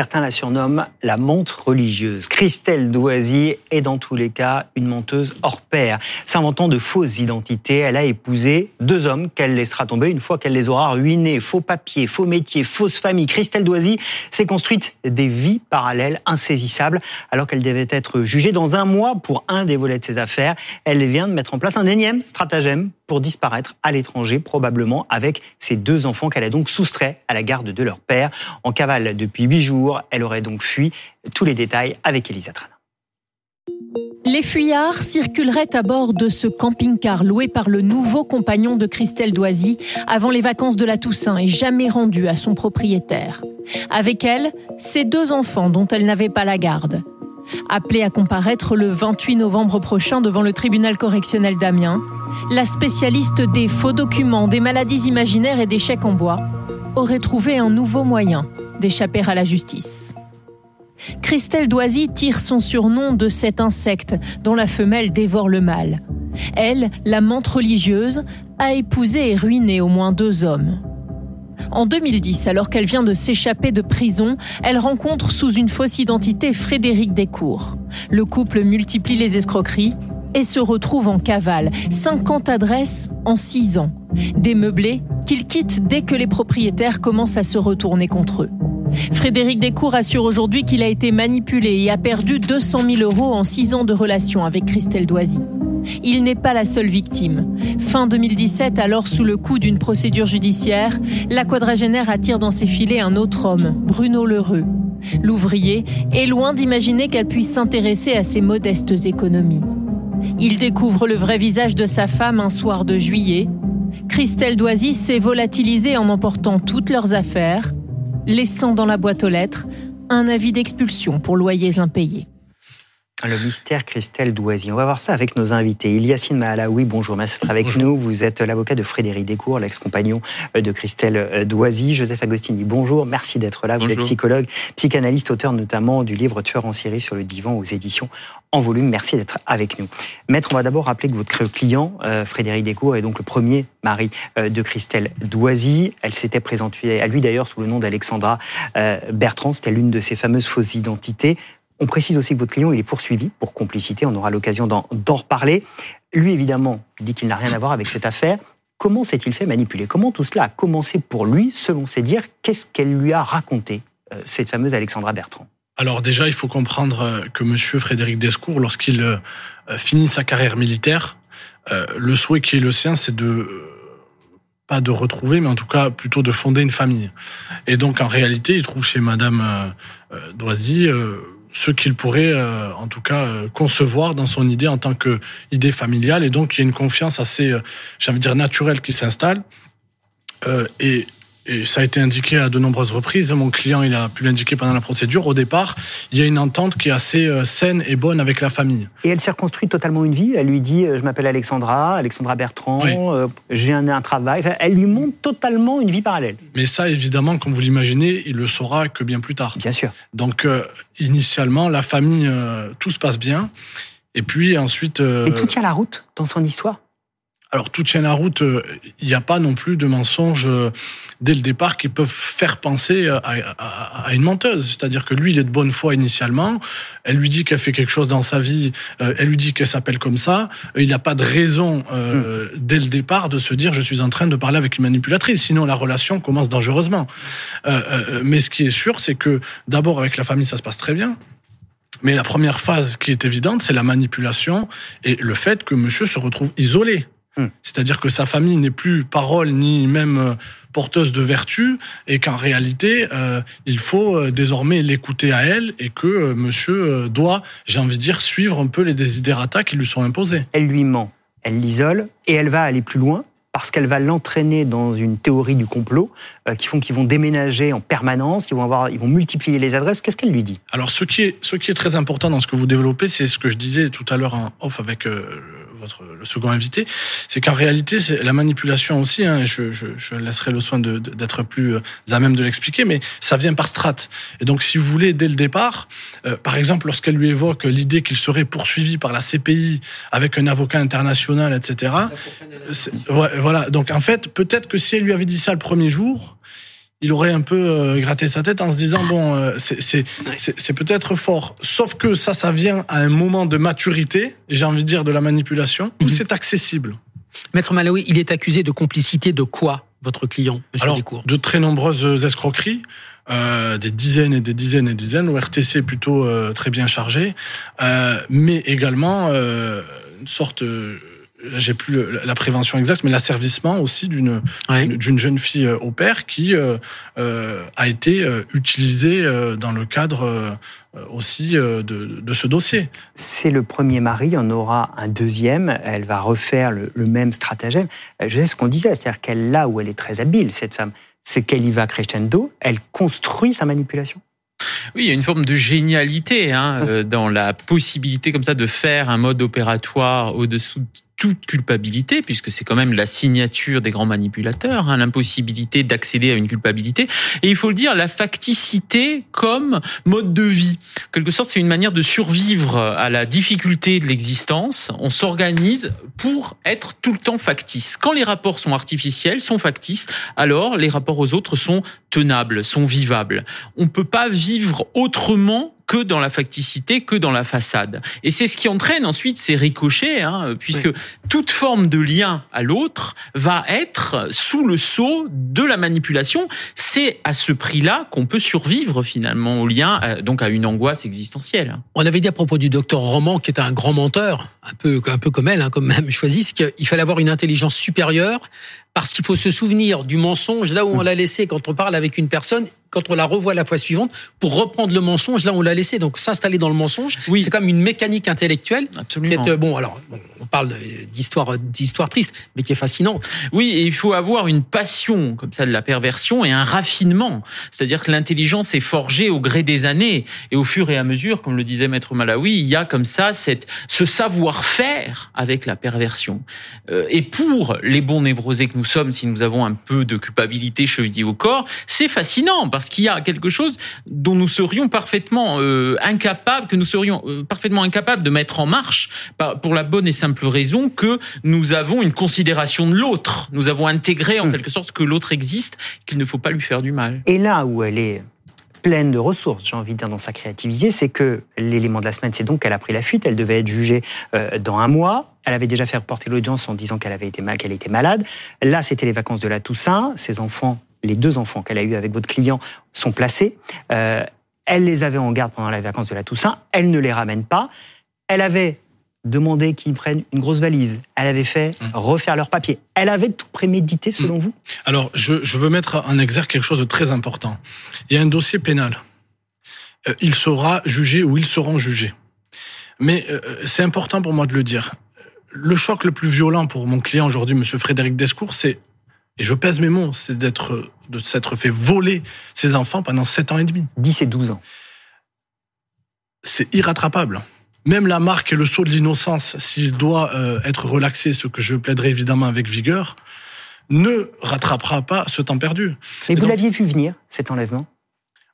Certains la surnomment la montre religieuse. Christelle Doisy est dans tous les cas une menteuse hors pair. S'inventant de fausses identités, elle a épousé deux hommes qu'elle laissera tomber une fois qu'elle les aura ruinés. Faux papiers, faux métiers, fausse famille. Christelle Doisy s'est construite des vies parallèles insaisissables alors qu'elle devait être jugée dans un mois pour un des volets de ses affaires. Elle vient de mettre en place un énième stratagème pour disparaître à l'étranger, probablement avec ses deux enfants qu'elle a donc soustraits à la garde de leur père. En cavale depuis huit jours, elle aurait donc fui. Tous les détails avec Elisa Trana. Les fuyards circuleraient à bord de ce camping-car loué par le nouveau compagnon de Christelle Doisy avant les vacances de la Toussaint et jamais rendu à son propriétaire. Avec elle, ses deux enfants dont elle n'avait pas la garde. Appelée à comparaître le 28 novembre prochain devant le tribunal correctionnel d'Amiens, la spécialiste des faux documents, des maladies imaginaires et des chèques en bois aurait trouvé un nouveau moyen d'échapper à la justice. Christelle Doisy tire son surnom de cet insecte dont la femelle dévore le mâle. Elle, la menthe religieuse, a épousé et ruiné au moins deux hommes. En 2010, alors qu'elle vient de s'échapper de prison, elle rencontre sous une fausse identité Frédéric Descours. Le couple multiplie les escroqueries et se retrouve en cavale. 50 adresses en 6 ans. Des meublés qu'il quitte dès que les propriétaires commencent à se retourner contre eux. Frédéric Descours assure aujourd'hui qu'il a été manipulé et a perdu 200 000 euros en 6 ans de relation avec Christelle Doisy. Il n'est pas la seule victime. Fin 2017, alors sous le coup d'une procédure judiciaire, la quadragénaire attire dans ses filets un autre homme, Bruno Lheureux. L'ouvrier est loin d'imaginer qu'elle puisse s'intéresser à ses modestes économies. Il découvre le vrai visage de sa femme un soir de juillet. Christelle Doisy s'est volatilisée en emportant toutes leurs affaires, laissant dans la boîte aux lettres un avis d'expulsion pour loyers impayés. Le mystère Christelle Doisy. On va voir ça avec nos invités. Iliassine Mahalaoui, bonjour, merci d'être avec nous. Vous êtes l'avocat de Frédéric Descours, l'ex-compagnon de Christelle Doisy. Joseph Agostini, bonjour, merci d'être là. Vous êtes psychologue, psychanalyste, auteur notamment du livre Tueur en série sur le divan aux éditions en volume. Merci d'être avec nous. Maître, on va d'abord rappeler que votre client, euh, Frédéric Descours, est donc le premier mari euh, de Christelle Doisy. Elle s'était présentée à lui d'ailleurs sous le nom d'Alexandra euh, Bertrand. C'était l'une de ses fameuses fausses identités. On précise aussi que votre client il est poursuivi pour complicité, on aura l'occasion d'en reparler. Lui, évidemment, dit qu'il n'a rien à voir avec cette affaire. Comment s'est-il fait manipuler? Comment tout cela a commencé pour lui, selon ses dires? Qu'est-ce qu'elle lui a raconté, euh, cette fameuse Alexandra Bertrand? Alors déjà, il faut comprendre euh, que Monsieur Frédéric Descours, lorsqu'il euh, finit sa carrière militaire, le souhait qui est le sien, c'est de pas de retrouver, mais en tout cas plutôt de fonder une famille. Et donc en réalité, il trouve chez Madame Doisy ce qu'il pourrait, euh, en tout cas, euh, concevoir dans son idée en tant que idée familiale. Et donc, il y a une confiance assez, euh, j'ai envie de dire, naturelle qui s'installe. et et ça a été indiqué à de nombreuses reprises. Mon client, il a pu l'indiquer pendant la procédure. Au départ, il y a une entente qui est assez euh, saine et bonne avec la famille. Et elle s'est reconstruite totalement une vie. Elle lui dit euh, Je m'appelle Alexandra, Alexandra Bertrand, euh, j'ai un, un, travail. elle lui montre totalement une vie parallèle. Mais ça, évidemment, comme vous l'imaginez, il le saura que bien plus tard. Bien sûr. Donc, initialement, la famille, tout se passe bien. Et puis ensuite. Et tout tient la route dans son histoire alors, toute chaîne à route, il n'y a pas non plus de mensonges dès le départ qui peuvent faire penser à, une menteuse. C'est-à-dire que lui, il est de bonne foi initialement. Elle lui dit qu'elle fait quelque chose dans sa vie. Euh, elle lui dit qu'elle s'appelle comme ça. Il n'a pas de raison euh, hmm. dès le départ de se dire je suis en train de parler avec une manipulatrice. Sinon, la relation commence dangereusement. Euh, mais ce qui est sûr, c'est que d'abord avec la famille, ça se passe très bien. Mais la première phase qui est évidente, c'est la manipulation et le fait que monsieur se retrouve isolé. Hmm. C'est-à-dire que sa famille n'est plus parole ni même euh, porteuse de vertu et qu'en réalité, euh, il faut euh, désormais l'écouter à elle et que monsieur doit, j'ai envie de dire, suivre un peu les désidératas qui lui sont imposés. Elle lui ment, elle l'isole et elle va aller plus loin parce qu'elle va l'entraîner dans une théorie du complot qui font qu'ils vont déménager en permanence, ils vont avoir, ils vont multiplier les adresses. Qu'est-ce qu'elle lui dit? Alors ce qui est ce qui est très important dans ce que vous développez, c'est ce que je disais tout à l'heure en off avec votre le second invité, c'est qu'en réalité, c'est la manipulation aussi. Hein, je, je, je, laisserai le soin d'être plus euh, à même de l'expliquer, mais ça vient par strates. Et donc, si vous voulez, dès le départ, euh, par exemple, lorsqu'elle lui évoque l'idée qu'il serait poursuivi par la CPI avec un avocat international, etc. voilà. Donc, en fait, peut-être que si elle lui avait dit ça le premier jour, il aurait un peu euh, gratté sa tête en se disant bon, euh, c'est peut-être fort. Sauf que ça, ça vient à un moment de maturité, j'ai envie de dire de la manipulation, où mhm. c'est accessible. Maître Malawi, il est accusé de complicité de quoi, votre client, Monsieur Alors, De très nombreuses escroqueries. Euh, des dizaines et des dizaines et des dizaines, au RTC plutôt euh, très bien chargé, euh, mais également euh, une sorte j'ai plus la prévention exacte, mais l'asservissement aussi d'une d'une jeune fille au père qui euh, a été utilisée dans le cadre aussi de, de, ce dossier. C'est le premier mari, il y en aura un deuxième, elle va refaire le, le même stratagème. Je sais ce qu'on disait, c'est-à-dire qu'elle là où elle est très habile, cette femme, c'est qu'elle y va crescendo, elle construit sa manipulation. Oui, il y a une forme de génialité hein, euh, dans la possibilité comme ça de faire un mode opératoire au-dessous toute culpabilité, puisque c'est quand même la signature des grands manipulateurs, hein, l'impossibilité d'accéder à une culpabilité. Et il faut le dire, la facticité comme mode de vie. En quelque sorte, c'est une manière de survivre à la difficulté de l'existence. On s'organise pour être tout le temps factice. Quand les rapports sont artificiels, sont factices, alors les rapports aux autres sont tenables, sont vivables. On peut pas vivre autrement que dans la facticité, que dans la façade. Et c'est ce qui entraîne ensuite ces ricochets, hein, puisque toute forme de lien à l'autre va être sous le sceau de la manipulation. C'est à ce prix-là qu'on peut survivre finalement au lien, euh, donc à une angoisse existentielle. On avait dit à propos du docteur Roman, qui était un grand menteur, un peu, un peu comme elle, hein, comme même choisi, qu'il fallait avoir une intelligence supérieure parce qu'il faut se souvenir du mensonge là où on l'a laissé quand on parle avec une personne quand on la revoit la fois suivante pour reprendre le mensonge là où on l'a laissé. Donc s'installer dans le mensonge, oui. c'est comme une mécanique intellectuelle. Absolument. Euh, bon, alors on parle d'histoire d'histoire triste, mais qui est fascinante. Oui, et il faut avoir une passion comme ça de la perversion et un raffinement. C'est-à-dire que l'intelligence est forgée au gré des années et au fur et à mesure, comme le disait Maître Malawi, il y a comme ça cette ce savoir-faire avec la perversion. Euh, et pour les bons névrosés que nous sommes, si nous avons un peu de culpabilité chevillée au corps, c'est fascinant parce qu'il y a quelque chose dont nous serions parfaitement euh, incapables, que nous serions euh, parfaitement incapables de mettre en marche, pour la bonne et simple raison que nous avons une considération de l'autre. Nous avons intégré en hmm. quelque sorte que l'autre existe, qu'il ne faut pas lui faire du mal. Et là où elle est pleine de ressources, j'ai envie de dire, dans sa créativité, c'est que l'élément de la semaine, c'est donc qu'elle a pris la fuite, elle devait être jugée euh, dans un mois, elle avait déjà fait reporter l'audience en disant qu'elle avait été était malade. Là, c'était les vacances de la Toussaint, ses enfants les deux enfants qu'elle a eus avec votre client sont placés. Euh, elle les avait en garde pendant les vacances de la Toussaint. Elle ne les ramène pas. Elle avait demandé qu'ils prennent une grosse valise. Elle avait fait mmh. refaire leurs papiers. Elle avait tout prémédité, selon mmh. vous? Alors, je, veux mettre en exergue quelque chose de très important. Il y a un dossier pénal. Euh, il sera jugé ou ils seront jugés. Mais euh, c'est important pour moi de le dire. Le choc le plus violent pour mon client aujourd'hui, Monsieur Frédéric Descours, c'est et je pèse mes mots, c'est d'être, de s'être fait voler ses enfants pendant 7 ans et demi. 10 et 12 ans. C'est irrattrapable. Même la marque et le saut de l'innocence, s'il doit euh, être relaxé, ce que je plaiderai évidemment avec vigueur, ne rattrapera pas ce temps perdu. Et, vous l'aviez vu venir, cet enlèvement?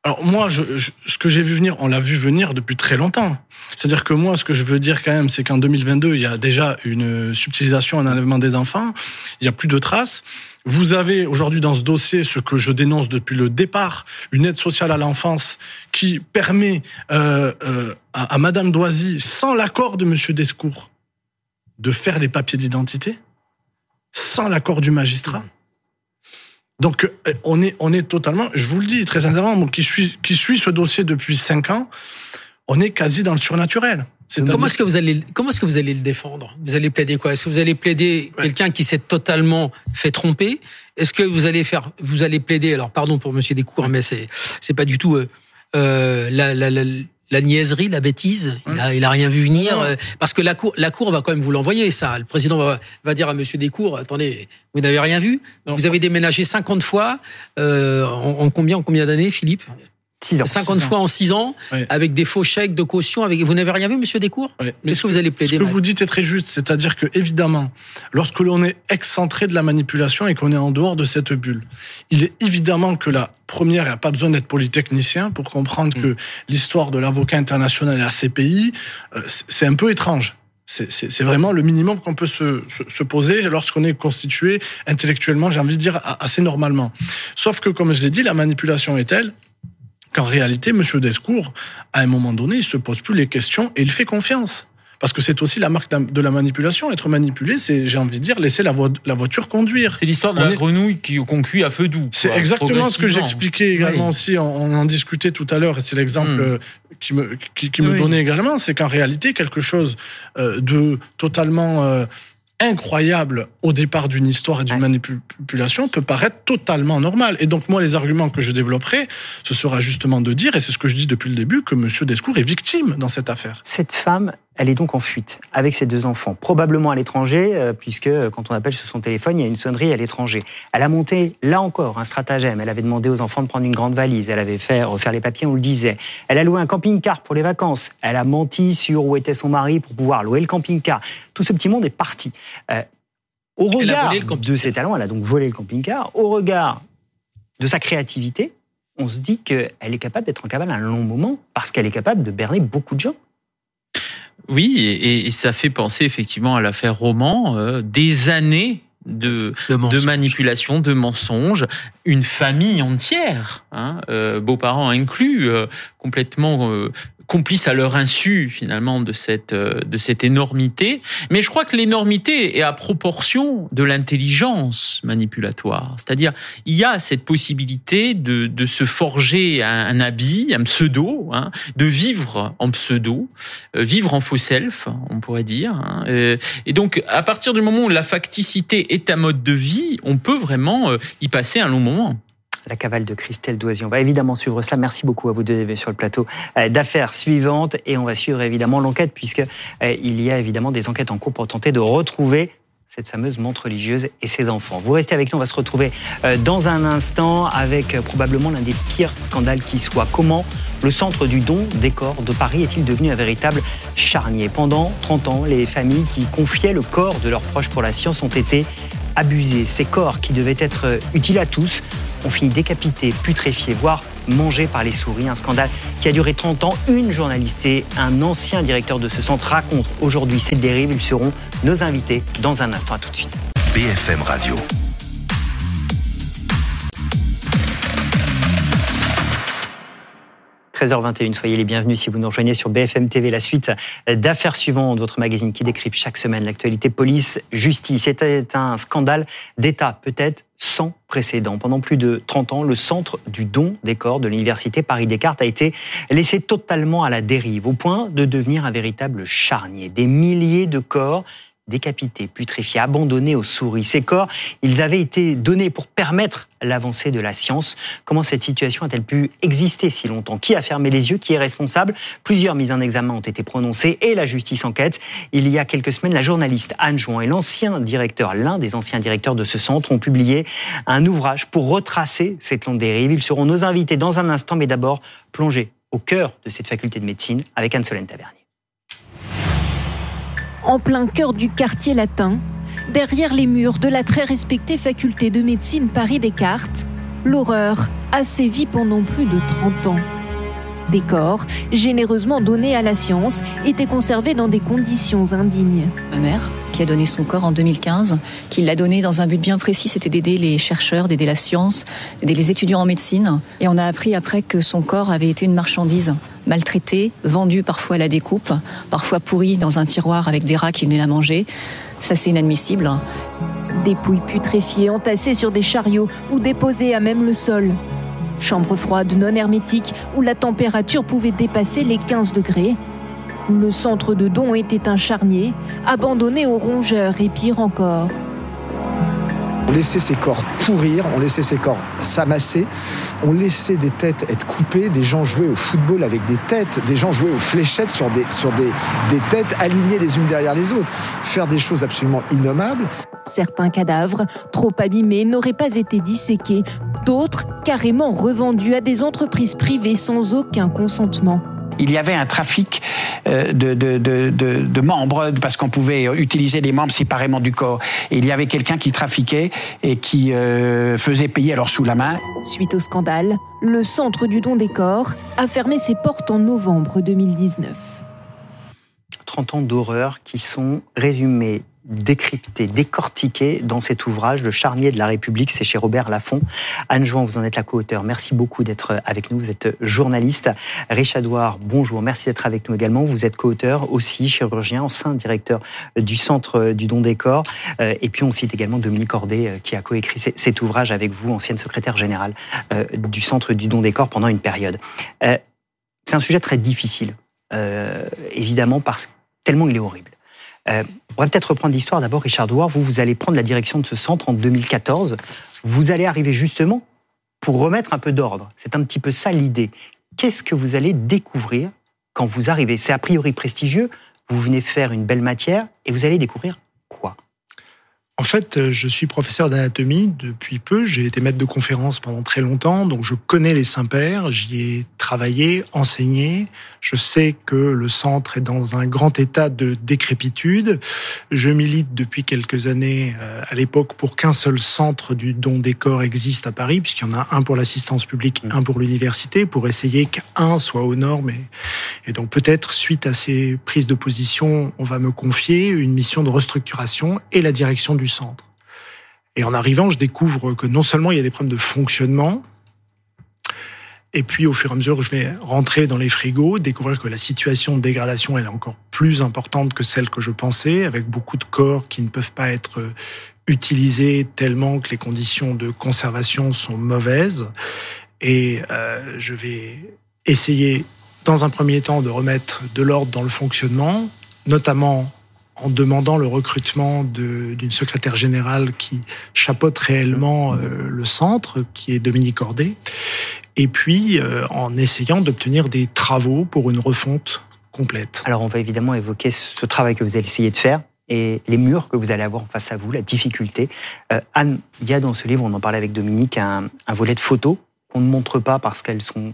Alors moi, je, ce que j'ai vu venir, on l'a vu venir depuis très longtemps. C'est-à-dire que moi, ce que je veux dire quand même, c'est qu'en 2022, il y a déjà une subtilisation, un enlèvement des enfants. Il y a plus de traces. Vous avez aujourd'hui dans ce dossier ce que je dénonce depuis le départ, une aide sociale à l'enfance qui permet euh, euh, à, Madame Doisy, sans l'accord de Monsieur Descours, de faire les papiers d'identité, sans l'accord du magistrat. Donc euh, on est on est totalement, je vous le dis très sincèrement, qui suit qui suit ce dossier depuis cinq ans, on est quasi dans le surnaturel. Comment est-ce que vous allez comment est-ce que vous allez le défendre? Vous allez plaider quoi? Est-ce que vous allez plaider quelqu'un qui s'est totalement fait tromper? Est-ce que vous allez faire vous allez plaider alors pardon pour monsieur Descours mais c'est c'est pas du tout euh, euh, la, la, la, la niaiserie, la bêtise, il a, il a rien vu venir euh, parce que la cour, la cour va quand même vous l'envoyer ça. Le président va, va dire à Monsieur Descours, attendez, vous n'avez rien vu? Vous avez déménagé 50 fois euh, en, en combien en combien d'années, Philippe? 6 ans. 50 fois en 6 ans, avec des faux chèques de caution. Avec... Vous n'avez rien vu, monsieur Descours ouais. Est-ce que vous allez plaider Ce que vous dites est très juste, c'est-à-dire que, évidemment, lorsque l'on est excentré de la manipulation et qu'on est en dehors de cette bulle, il est évidemment que la première, il n'y a pas besoin d'être polytechnicien pour comprendre mm. que l'histoire de l'avocat international et la CPI, c'est un peu étrange. C'est vraiment le minimum qu'on peut se, se, poser lorsqu'on est constitué intellectuellement, j'ai envie de dire, assez normalement. Sauf que, comme je l'ai dit, la manipulation est telle qu'en réalité, M. Descours, à un moment donné, il se pose plus les questions et il fait confiance. Parce que c'est aussi la marque de la manipulation. Être manipulé, c'est, j'ai envie de dire, laisser la, la voiture conduire. C'est l'histoire de la grenouille qui, qu'on cuit à feu doux. C'est exactement ce que j'expliquais également aussi. On, en discutait tout à l'heure, et c'est l'exemple hmm. qui me, qui, me donnait également. C'est qu'en réalité, quelque chose euh, de totalement euh, incroyable au départ d'une histoire et d'une manipulation peut paraître totalement normal. Et donc moi, les arguments que je développerai, ce sera justement de dire, et c'est ce que je dis depuis le début, que Monsieur Descours est victime dans cette affaire. Cette femme, elle est donc en fuite avec ses deux enfants, probablement à l'étranger, euh, puisque euh, quand on appelle sur son téléphone, il y a une sonnerie à l'étranger. Elle a monté, là encore, un stratagème. Elle avait demandé aux enfants de prendre une grande valise. Elle avait fait refaire les papiers, on le disait. Elle a loué un camping-car pour les vacances. Elle a menti sur où était son mari pour pouvoir louer le camping-car. Tout ce petit monde est parti. Euh, au regard de ses talents, elle a donc volé le camping-car. Au regard de sa créativité, on se dit qu'elle est capable d'être en cavale un long moment parce qu'elle est capable de berner beaucoup de gens. Oui, et, ça fait penser effectivement à l'affaire Roman, euh, des années de, de, manipulation, de mensonges, une famille entière, hein, euh, beaux-parents inclus, euh, complètement complices à leur insu finalement de cette euh, de cette énormité. Mais je crois que l'énormité est à proportion de l'intelligence manipulatoire. C'est-à-dire il y a cette possibilité de de se forger un, habit, un pseudo, hein, de vivre en pseudo, euh, vivre en faux self, on pourrait dire. Hein. Euh, et donc à partir du moment où la facticité est un mode de vie, on peut vraiment y passer un long moment la cavale de Christelle Doisy. On va évidemment suivre cela. Merci beaucoup à vous deux sur le plateau euh, d'affaires suivantes et on va suivre évidemment l'enquête puisque euh, il y a évidemment des enquêtes en cours pour tenter de retrouver cette fameuse montre religieuse et ses enfants. Vous restez avec nous, on va se retrouver euh, dans un instant avec probablement l'un des pires scandales qui soit. Comment le centre du don des corps de Paris est-il devenu un véritable charnier? Pendant 30 ans, les familles qui confiaient le corps de leurs proches pour la science ont été abusées. Ces corps qui devaient être utiles à tous ont fini décapités, putréfiés, voire mangés par les souris. Un scandale qui a duré 30 ans. Une journaliste et un ancien directeur de ce centre racontent aujourd'hui cette dérive. Ils seront nos invités dans un instant. Tout de suite. BFM Radio. 13h21, soyez les bienvenus si vous nous rejoignez sur BFM TV, la suite d'affaires suivantes, votre magazine qui décrypte chaque semaine l'actualité police-justice. C'était un scandale d'État, peut-être sans précédent. Pendant plus de 30 ans, le centre du don des corps de l'université Paris-Descartes a été laissé totalement à la dérive, au point de devenir un véritable charnier. Des milliers de corps décapités, putréfiés, abandonnés aux souris. Ces corps, ils avaient été donnés pour permettre l'avancée de la science. Comment cette situation a-t-elle pu exister si longtemps? Qui a fermé les yeux? Qui est responsable? Plusieurs mises en examen ont été prononcées et la justice enquête. Il y a quelques semaines, la journaliste Anne Jouan et l'ancien directeur, l'un des anciens directeurs de ce centre, ont publié un ouvrage pour retracer cette longue dérive. Ils seront nos invités dans un instant, mais d'abord plonger au cœur de cette faculté de médecine avec Anne-Solène Tavernier en plein cœur du quartier latin, derrière les murs de la très respectée faculté de médecine Paris-Descartes, l'horreur a sévi pendant plus de 30 ans. Des corps, généreusement donnés à la science, étaient conservés dans des conditions indignes. Ma mère, qui a donné son corps en 2015, qui l'a donné dans un but bien précis, c'était d'aider les chercheurs, d'aider la science, d'aider les étudiants en médecine. Et on a appris après que son corps avait été une marchandise maltraitée, vendue parfois à la découpe, parfois pourrie dans un tiroir avec des rats qui venaient la manger. Ça, c'est inadmissible. Des pouilles putréfiées entassées sur des chariots ou déposées à même le sol. Chambre froide non hermétique où la température pouvait dépasser les 15 degrés. Le centre de don était un charnier, abandonné aux rongeurs et pire encore. On laissait ces corps pourrir, on laissait ces corps s'amasser, on laissait des têtes être coupées, des gens jouer au football avec des têtes, des gens jouer aux fléchettes sur des, sur des, des têtes alignées les unes derrière les autres, faire des choses absolument innommables. Certains cadavres, trop abîmés, n'auraient pas été disséqués, d'autres carrément revendus à des entreprises privées sans aucun consentement. Il y avait un trafic euh, de, de, de, de membres parce qu'on pouvait utiliser les membres séparément du corps. Et il y avait quelqu'un qui trafiquait et qui euh, faisait payer alors sous la main. Suite au scandale, le Centre du don des corps a fermé ses portes en novembre 2019. 30 ans d'horreur qui sont résumés décrypté, décortiqué dans cet ouvrage, Le charnier de la République, c'est chez Robert Laffont. Anne Jouan, vous en êtes la co-auteur. Merci beaucoup d'être avec nous. Vous êtes journaliste. Richard Douard, bonjour. Merci d'être avec nous également. Vous êtes co-auteur aussi, chirurgien, ancien directeur du Centre du Don des Corps. Euh, et puis on cite également Dominique Cordet, euh, qui a coécrit cet ouvrage avec vous, ancienne secrétaire générale euh, du Centre du Don des Corps pendant une période. C'est un sujet très difficile, évidemment, parce que tellement il est horrible. On va peut-être reprendre l'histoire d'abord, Richard Douard. Vous, vous allez prendre la direction de ce centre en 2014. Vous allez arriver justement pour remettre un peu d'ordre. C'est un petit peu ça l'idée. Qu'est-ce que vous allez découvrir quand vous arrivez? C'est a priori prestigieux. Vous venez faire une belle matière et vous allez découvrir en fait, euh, je suis professeur d'anatomie depuis peu. J'ai été maître de conférence pendant très longtemps, donc je connais les Saints-Pères. J'y ai travaillé, enseigné. Je sais que le centre est dans un grand état de décrépitude. Je milite depuis quelques années euh, à l'époque pour qu'un seul centre du don des corps existe à Paris, puisqu'il y en a un pour l'assistance publique, un pour l'université, pour essayer qu'un soit aux normes. Et, et donc peut-être, suite à ces prises de position, on va me confier une mission de restructuration et la direction du centre. Et en arrivant, je découvre que non seulement il y a des problèmes de fonctionnement, et puis au fur et à mesure, je vais rentrer dans les frigos, découvrir que la situation de dégradation est encore plus importante que celle que je pensais, avec beaucoup de corps qui ne peuvent pas être utilisés tellement que les conditions de conservation sont mauvaises. Et euh, je vais essayer, dans un premier temps, de remettre de l'ordre dans le fonctionnement, notamment en demandant le recrutement d'une secrétaire générale qui chapeaute réellement euh, le centre, qui est Dominique Cordet, et puis euh, en essayant d'obtenir des travaux pour une refonte complète. Alors on va évidemment évoquer ce travail que vous allez essayer de faire et les murs que vous allez avoir face à vous, la difficulté. Euh, Anne, il y a dans ce livre, on en parlait avec Dominique, un, volet de photos qu'on ne montre pas parce qu'elles sont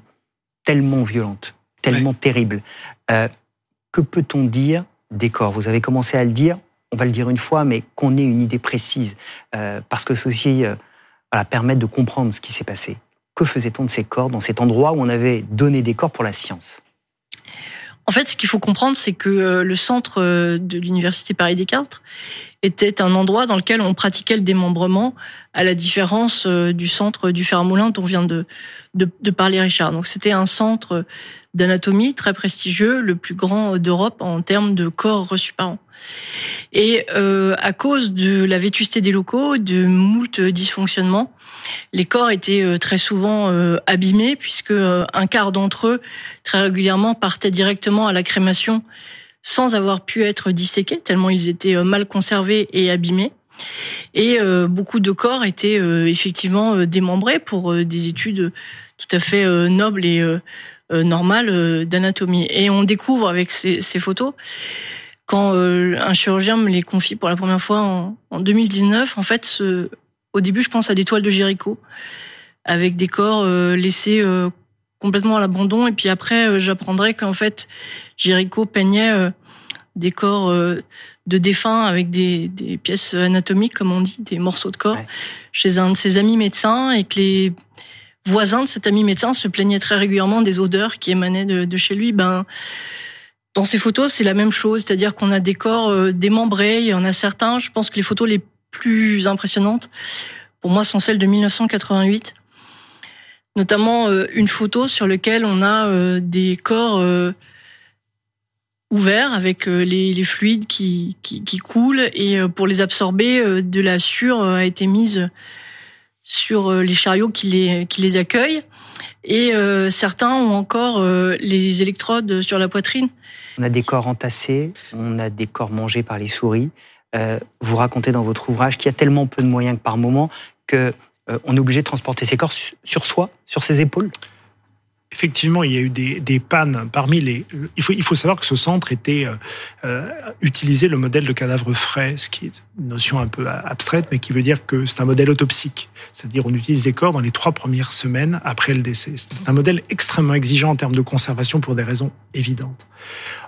tellement violentes, tellement terribles. que peut-on dire décor. Vous avez commencé à le dire, on va le dire une fois, mais qu'on ait une idée précise, euh, parce que ceci euh, voilà, permet de comprendre ce qui s'est passé. Que faisait-on de ces corps dans cet endroit où on avait donné des corps pour la science? En fait, ce qu'il faut comprendre, c'est que euh, le centre de l'université Paris Descartes était un endroit dans lequel on pratiquait le démembrement, à la différence du centre du Fer-Moulin dont vient de, de, de parler Richard. Donc, c'était un centre d'anatomie très prestigieux, le plus grand d'Europe en termes de corps reçus par an. Et euh, à cause de la vétusté des locaux, de moult dysfonctionnements, les corps étaient euh, très souvent euh, abîmés puisque un quart d'entre eux très régulièrement partaient directement à la crémation sans avoir pu être disséqués tellement ils étaient mal conservés et abîmés. Et beaucoup de corps étaient effectivement démembrés pour des études tout à fait nobles et normale euh, d'anatomie. Et on découvre avec ces, photos, quand euh, un chirurgien me les confie pour la première fois en, 2019, en fait, ce, au début, je pense à des toiles de Jéricho, avec des corps laissés complètement à l'abandon. Et puis après, j'apprendrai qu'en fait, Jéricho peignait des corps de défunts avec des, des, pièces anatomiques, comme on dit, des morceaux de corps, chez un de ses amis médecins, et que les voisin de cet ami médecin se plaignait très régulièrement des odeurs qui émanaient de, chez lui. Ben, dans ces photos, c'est la même chose, c'est-à-dire qu'on a des corps euh, démembrés. Il y en a certains. Je pense que les photos les plus impressionnantes, pour moi, sont celles de 1988. Notamment euh, une photo sur laquelle on a euh, des corps ouverts avec les, fluides qui, coulent et pour les absorber, de la sueur a été mise sur les chariots qui les accueillent. Et euh, certains ont encore euh, les électrodes sur la poitrine. On a des corps entassés, on a des corps mangés par les souris. vous racontez dans votre ouvrage qu'il y a tellement peu de moyens que par moment que on est obligé de transporter ces corps sur soi, sur ses épaules effectivement, il y a eu des, des, pannes parmi les. Il faut, il faut savoir que ce centre était euh, euh utilisait le modèle de cadavre frais, ce qui est une notion un peu abstraite, mais qui veut dire que c'est un modèle autopsique, c'est-à-dire on utilise des corps dans les trois premières semaines après le décès. C'est un modèle extrêmement exigeant en termes de conservation pour des raisons évidentes.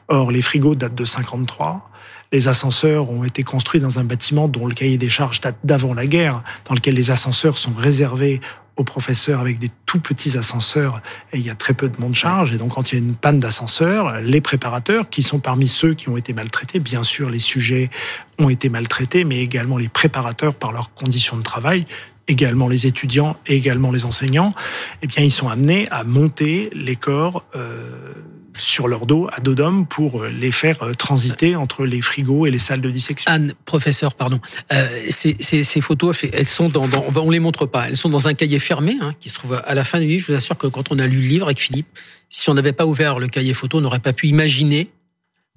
Or, les frigos datent de 53. Les ascenseurs ont été construits dans un bâtiment dont le cahier des charges date d'avant la guerre, dans lequel les ascenseurs sont réservés aux professeurs avec des tout petits ascenseurs et il y a très peu de monde charge. Et donc, quand il y a une panne d'ascenseur, les préparateurs, qui sont parmi ceux qui ont été maltraités, bien sûr, les sujets ont été maltraités, mais également les préparateurs par leurs conditions de travail, également les étudiants et également les enseignants, eh bien, ils sont amenés à monter les corps euh, sur leur dos, à dos d'homme, pour euh, les faire euh, transiter entre les frigos et les salles de dissection. Anne, professeur, pardon. Euh, ces, ces, ces, photos, elles sont dans, dans, on les montre pas. Elles sont dans un cahier fermé hein, qui se trouve à la fin du livre. Je vous assure que quand on a lu le livre avec Philippe, si on n'avait pas ouvert le cahier photo, on n'aurait pas pu imaginer.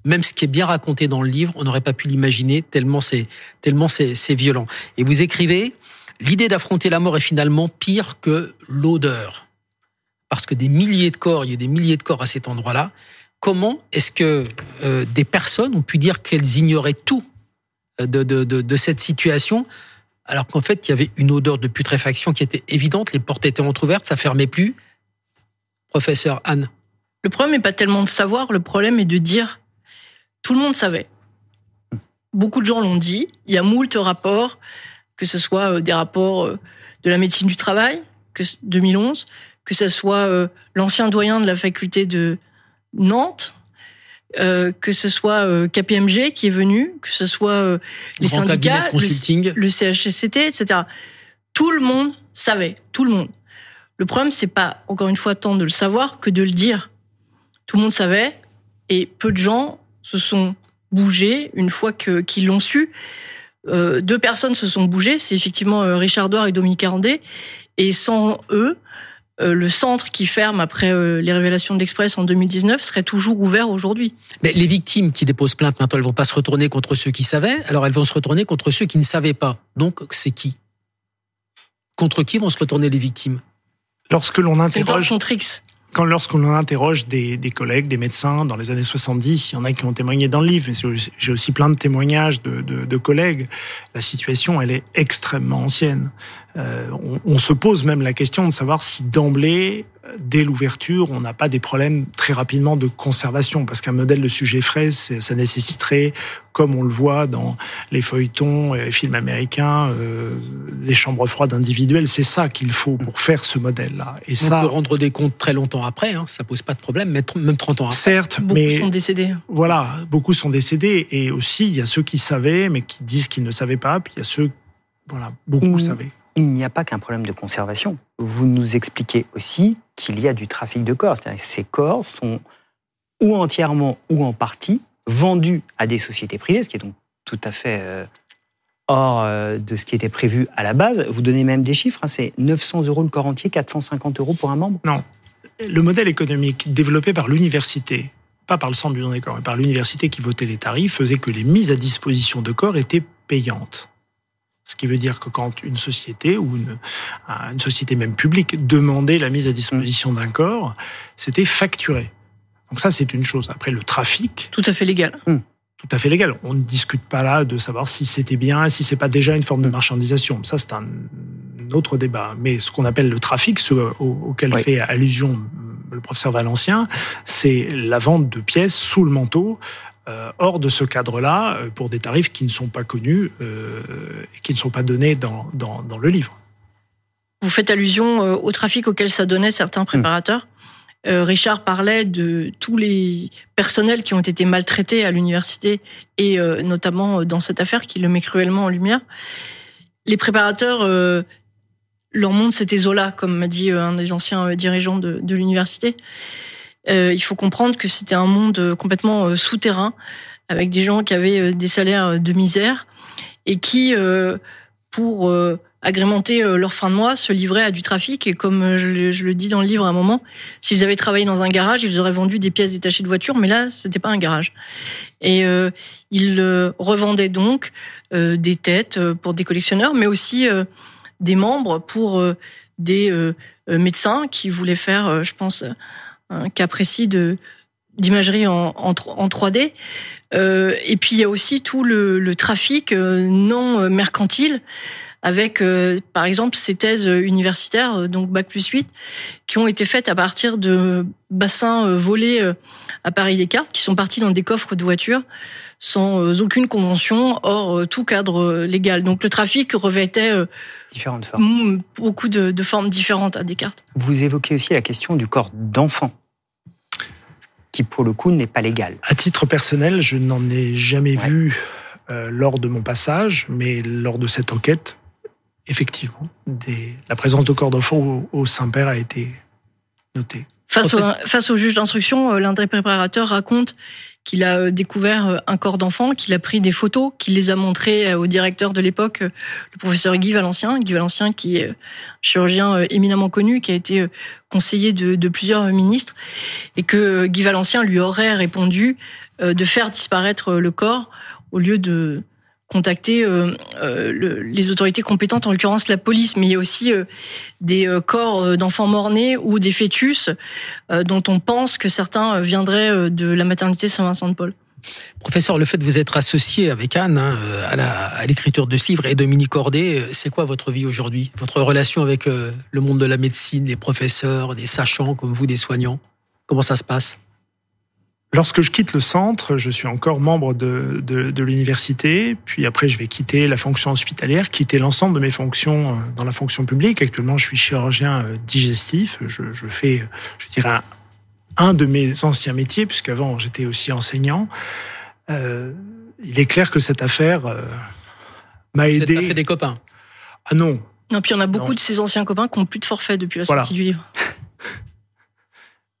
Même ce qui est bien raconté dans le livre, on n'aurait pas pu l'imaginer tellement c'est tellement c'est violent. Et vous écrivez, l'idée d'affronter la mort est finalement pire que l'odeur parce que des milliers de corps, il y a des milliers de corps à cet endroit-là. Comment est-ce que euh, des personnes ont pu dire qu'elles ignoraient tout euh, de, de, cette situation, alors qu'en fait, il y avait une odeur de putréfaction qui était évidente, les portes étaient entrouvertes, ça fermait plus. Professeur Anne. Le problème n'est pas tellement de savoir, le problème est de dire tout le monde savait. Beaucoup de gens l'ont dit, il y a moult rapports, que ce soit euh, des rapports de la médecine du travail, que 2011, que ce soit euh, l'ancien doyen de la faculté de Nantes, euh, que ce soit euh, KPMG qui est venu, que ce soit les syndicats, le, le CHSCT, etc. Tout le monde savait, tout le monde. Le problème, c'est pas encore une fois tant de le savoir que de le dire. Tout le monde savait, et peu de gens se sont bougés une fois qu'ils l'ont su. Euh, deux personnes se sont bougées, c'est effectivement Richard Douard et Dominique Arandé, et sans eux, euh, le centre qui ferme après euh, les révélations de l'Express en 2019 serait toujours ouvert aujourd'hui. Mais les victimes qui déposent plainte maintenant, elles vont pas se retourner contre ceux qui savaient, alors elles vont se retourner contre ceux qui ne savaient pas. Donc c'est qui? Contre qui vont se retourner les victimes? Lorsque l'on interroge quand lorsqu'on interroge des, des, collègues, des médecins dans les années 70, il y en a qui ont témoigné dans le livre, mais j'ai aussi plein de témoignages de, de, de, collègues. La situation, elle est extrêmement ancienne. Euh, on, on, se pose même la question de savoir si d'emblée, dès l'ouverture, on n'a pas des problèmes très rapidement de conservation, parce qu'un modèle de sujet frais, ça nécessiterait, comme on le voit dans les feuilletons et les films américains, euh, des chambres froides individuelles. C'est ça qu'il faut pour faire ce modèle-là. Et on ça, peut rendre des comptes très longtemps après, hein, ça pose pas de problème, même 30 ans après. Certes, beaucoup mais sont décédés. Voilà, beaucoup sont décédés, et aussi il y a ceux qui savaient, mais qui disent qu'ils ne savaient pas, puis il y a ceux, voilà, beaucoup mmh. savaient il n'y a pas qu'un problème de conservation. Vous nous expliquez aussi qu'il y a du trafic de corps. C'est-à-dire que ces corps sont ou entièrement ou en partie vendus à des sociétés privées, ce qui est donc tout à fait euh, hors euh, de ce qui était prévu à la base. Vous donnez même des chiffres, hein, c'est 900 euros le corps entier, 450 euros pour un membre? Non. Le modèle économique développé par l'université, pas par le centre du don des corps, mais par l'université qui votait les tarifs, faisait que les mises à disposition de corps étaient payantes. Ce qui veut dire que quand une société ou une, une société même publique demandait la mise à disposition d'un corps, c'était facturé. Donc ça, c'est une chose. Après, le trafic. Tout à fait légal. Hum, tout à fait légal. On ne discute pas là de savoir si c'était bien, si c'est pas déjà une forme de marchandisation. Ça, c'est un autre débat. Mais ce qu'on appelle le trafic, ce auquel oui. fait allusion le professeur Valencien, c'est la vente de pièces sous le manteau euh, hors de ce cadre-là euh, pour des tarifs qui ne sont pas connus euh, et qui ne sont pas donnés dans, dans, dans, le livre. Vous faites allusion euh, au trafic auquel ça donnait certains préparateurs. Mmh. Euh, Richard parlait de tous les personnels qui ont été maltraités à l'université et euh, notamment dans cette affaire qui le met cruellement en lumière. Les préparateurs, leur monde c'était Zola, comme m'a dit un des anciens dirigeants de, de l'université. Euh, il faut comprendre que c'était un monde euh, complètement euh, souterrain, avec des gens qui avaient des salaires de misère et qui, pour agrémenter leur fin de mois, se livraient à du trafic. Et comme je le, dis dans le livre à un moment, s'ils avaient travaillé dans un garage, ils auraient vendu des pièces détachées de voitures, mais là, c'était pas un garage. Et ils revendaient donc des têtes pour des collectionneurs, mais aussi des membres pour des médecins qui voulaient faire, je pense, un cas précis d'imagerie en, en, en, 3D. et puis il y a aussi tout le, le trafic non mercantile avec, euh, par exemple, ces thèses universitaires, euh, donc Bac plus 8, qui ont été faites à partir de bassins euh, volés à Paris-Descartes, qui sont partis dans des coffres de voitures sans aucune convention, hors tout cadre légal. Donc le trafic revêtait différentes formes. beaucoup de, de, formes différentes à Descartes. Vous évoquez aussi la question du corps d'enfant qui pour le coup n'est pas légal. À titre personnel, je n'en ai jamais vu lors de mon passage, mais lors de cette enquête, effectivement, la présence de corps d'enfant au, Saint-Père a été notée. Face au, face au juge d'instruction, euh, l'un des préparateurs raconte qu'il a euh, découvert euh, un corps d'enfant, qu'il a pris des photos, qu'il les a montrées au directeur de l'époque, le professeur Guy Valencien. Guy Valencien, qui est chirurgien éminemment connu, qui a été conseiller de, de plusieurs ministres, et que Guy Valencien lui aurait répondu de faire disparaître le corps au lieu de contacter euh, euh, les autorités compétentes, en l'occurrence la police, mais il y a aussi euh, des corps d'enfants morts-nés ou des fœtus dont on pense que certains viendraient de la maternité Saint-Vincent-de-Paul. Professeur, le fait de vous être associé avec Anne hein, à l'écriture de ce livre et Dominique Cordet, c'est quoi votre vie aujourd'hui? Votre relation avec le monde de la médecine, les professeurs, des sachants comme vous, des soignants? Comment ça se passe? Lorsque je quitte le centre, je suis encore membre de, de, de l'université, puis après je vais quitter la fonction hospitalière, quitter l'ensemble de mes fonctions euh, dans la fonction publique. Actuellement, je suis chirurgien euh, digestif. Je, je fais, je dirais, un, de mes anciens métiers, puisqu'avant j'étais aussi enseignant. Euh, il est clair que cette affaire euh, m'a aidé. Vous fait des copains? Ah non. Non, puis il y en a beaucoup de ces anciens copains qui n'ont plus de forfait depuis la sortie du livre.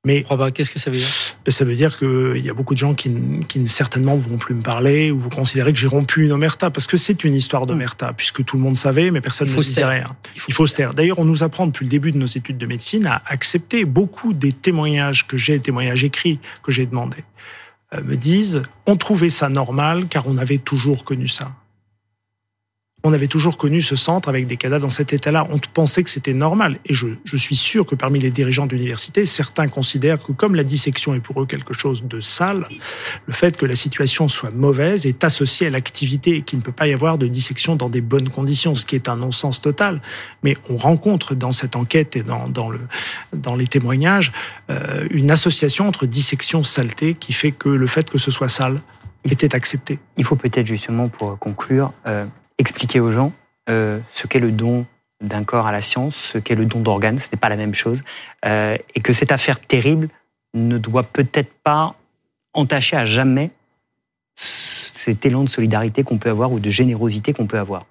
Mais qu'est-ce que ça veut dire? Ben, Ça veut dire qu'il y a beaucoup de gens qui, qui certainement vont plus me parler ou vous considérez que j'ai rompu une omerta parce que c'est une histoire d'omerta puisque tout le monde savait mais personne ne disait rien. Il faut, se taire. D'ailleurs, on nous apprend depuis le début de nos études de médecine à accepter. Beaucoup des témoignages que j'ai, témoignages écrits que j'ai demandés, euh, me disent on trouvait ça normal car on avait toujours connu ça on avait toujours connu ce centre avec des cadavres dans cet état-là. On pensait que c'était normal. Et je, suis sûr que parmi les dirigeants d'université, certains considèrent que comme la dissection est pour eux quelque chose de sale, le fait que la situation soit mauvaise est associé à l'activité et qu'il ne peut pas y avoir de dissection dans des bonnes conditions, ce qui est un non-sens total. Mais on rencontre dans cette enquête et dans, dans, le, dans les témoignages euh, une association entre dissection saleté qui fait que le fait que ce soit sale était accepté. Il faut peut-être justement, pour conclure, euh, expliquer aux gens euh, ce qu'est le don d'un corps à la science, ce qu'est le don d'organes, ce n'est pas la même chose, euh, et que cette affaire terrible ne doit peut-être pas entacher à jamais cet élan de solidarité qu'on peut avoir ou de générosité qu'on peut avoir.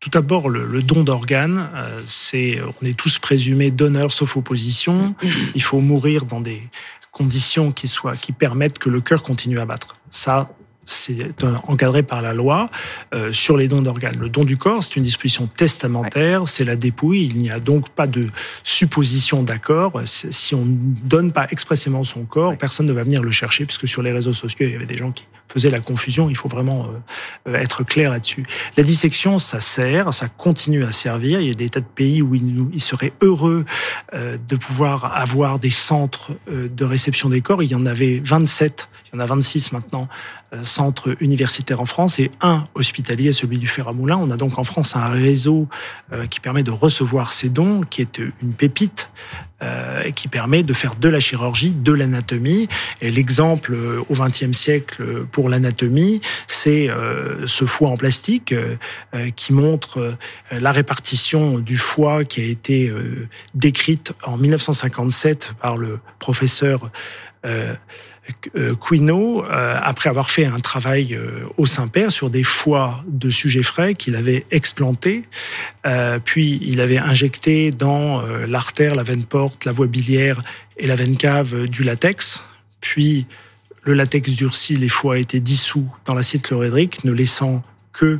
Tout d'abord, le, don d'organes, euh, c'est, on est tous présumés donneurs sauf opposition. Il faut mourir dans des conditions qui soient, qui permettent que le cœur continue à battre. Ça, c'est encadré par la loi euh, sur les dons d'organes. Le don du corps, c'est une disposition testamentaire, c'est la dépouille. Il n'y a donc pas de supposition d'accord. Si on ne donne pas expressément son corps, personne ne va venir le chercher, puisque sur les réseaux sociaux, il y avait des gens qui faisaient la confusion. Il faut vraiment euh, être clair là-dessus. La dissection, ça sert, ça continue à servir. Il y a des tas de pays où il, il serait heureux euh, de pouvoir avoir des centres de réception des corps. Il y en avait 27 il y en a 26 maintenant, euh, centres universitaires en France et un hospitalier, celui du Ferramoulin. On a donc en France un réseau euh, qui permet de recevoir ces dons, qui est une pépite euh, qui permet de faire de la chirurgie, de l'anatomie. Et l'exemple au XXe siècle pour l'anatomie, c'est ce foie en plastique qui montre la répartition du foie qui a été décrite en 1957 par le professeur euh, Quino, euh, après avoir fait un travail euh, au Saint-Père sur des foies de sujets frais qu'il avait explantés, puis il avait injecté dans l'artère, la veine porte, la voie biliaire et la veine cave du latex, puis le latex durci, les foies étaient dissous dans l'acide chlorhydrique, ne laissant que euh,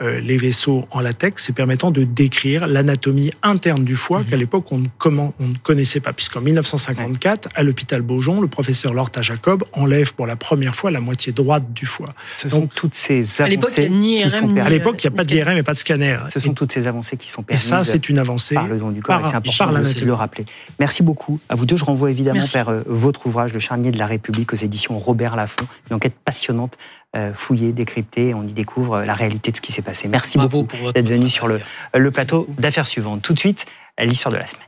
les vaisseaux en latex, c'est permettant de décrire l'anatomie interne du foie Mhm. qu'à l'époque on, ne commen- on ne connaissait pas, puisqu'en 1954, à l'hôpital Beaujon, le professeur Lorta Jacob enlève pour la première fois la moitié droite du foie. Ce sont Donc, toutes ces À l'époque, il y a avancées ni qui sont ni- À permises. l'époque, il n'y a pas d'IRM et pas de scanner. Ce sont toutes ces avancées qui sont Et permises ça, c'est une avancée. par le don du corps. et c'est important de le rappeler. Merci beaucoup à vous deux. Je renvoie évidemment Merci. vers euh, votre ouvrage, Le charnier de la République, aux éditions Robert Laffont. Une enquête passionnante, euh, fouillée, décryptée. On y découvre la réalité de ce qui s'est passé. Merci Bravo beaucoup d'être venu sur le, le plateau d'affaires suivantes. Tout de suite, l'histoire de la semaine.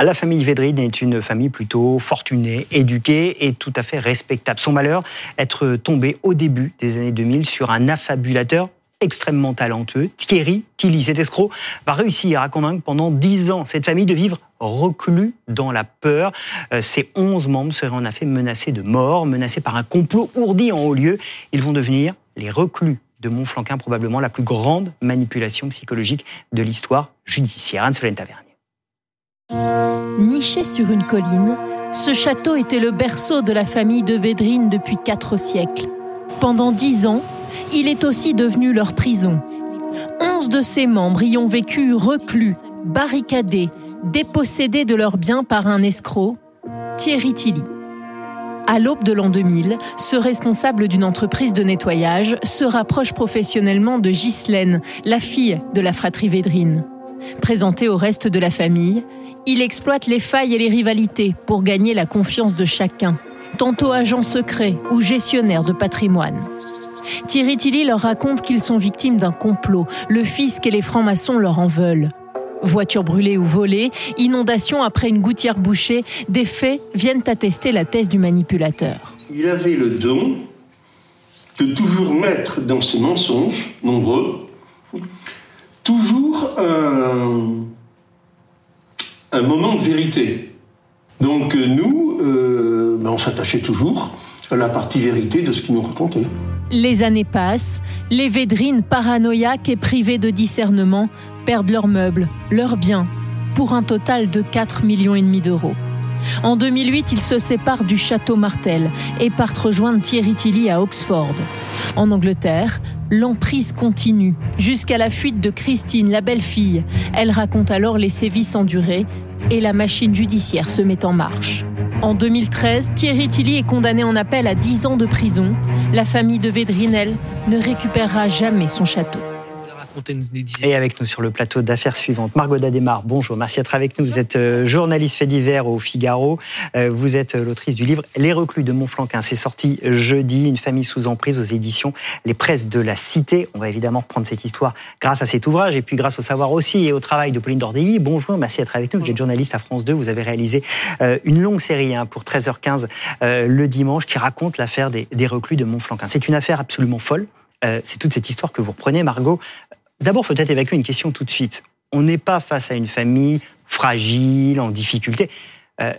La famille Védrine est une famille plutôt fortunée, éduquée et tout à fait respectable. Son malheur, être tombé au début des années 2000 sur un affabulateur extrêmement talentueux, Thierry Tilly. Cet escroc va réussir à convaincre pendant dix ans cette famille de vivre reclus dans la peur. Euh, Ses onze membres seraient en effet menacés de mort, menacés par un complot ourdi en haut lieu. Ils vont devenir les reclus de Montflanquin, probablement la plus grande manipulation psychologique de l'histoire judiciaire. Anne-Solène Tavernier. Niché sur une colline, ce château était le berceau de la famille de Védrine depuis quatre siècles. Pendant dix ans, il est aussi devenu leur prison. Onze de ses membres y ont vécu reclus, barricadés, dépossédés de leurs biens par un escroc, Thierry Tilly. À l'aube de l'an 2000, ce responsable d'une entreprise de nettoyage se rapproche professionnellement de Ghislaine, la fille de la fratrie Védrine. Présenté au reste de la famille, il exploite les failles et les rivalités pour gagner la confiance de chacun, tantôt agent secret ou gestionnaire de patrimoine. Thierry Tilly leur raconte qu'ils sont victimes d'un complot, le fisc et les francs-maçons leur en veulent. Voitures brûlées ou volées, inondations après une gouttière bouchée, des faits viennent attester la thèse du manipulateur. Il avait le don de toujours mettre dans ses mensonges, nombreux, toujours un, moment de vérité. Donc euh, nous, euh, ben, on s'attachait toujours la partie vérité de ce qu'il nous racontait. Les années passent, les Védrines, paranoïaques et privées de discernement, perdent leurs meubles, leurs biens, pour un total de 4 millions d'euros. En 2008, ils se séparent du château Martel et partent rejoindre Thierry Tilly à Oxford. En Angleterre, l'emprise continue jusqu'à la fuite de Christine, la belle-fille. Elle raconte alors les sévices endurés et la machine judiciaire se met en marche. En 2013, Thierry Tilly est condamné en appel à 10 ans de prison. La famille de Védrinel ne récupérera jamais son château. Et avec nous sur le plateau d'affaires suivantes, Margot Dademar, bonjour, merci d'être avec nous. Vous êtes euh, journaliste fait divers au Figaro. Euh, Vous êtes euh, l'autrice du livre Les reclus de Montflanquin. C'est sorti jeudi, une famille sous emprise aux éditions Les Presses de la Cité. On va évidemment reprendre cette histoire grâce à cet ouvrage et puis grâce au savoir aussi et au travail de Pauline Dordilly. Bonjour, merci d'être avec nous. Vous êtes journaliste à France 2. Vous avez réalisé une longue série hein, pour 13h15 euh, le dimanche qui raconte l'affaire des, des reclus de Montflanquin. C'est une affaire absolument folle. Euh, C'est toute cette histoire que vous reprenez, Margot. D'abord, faut peut-être évacuer une question tout de suite. On n'est pas face à une famille fragile, en difficulté. Euh,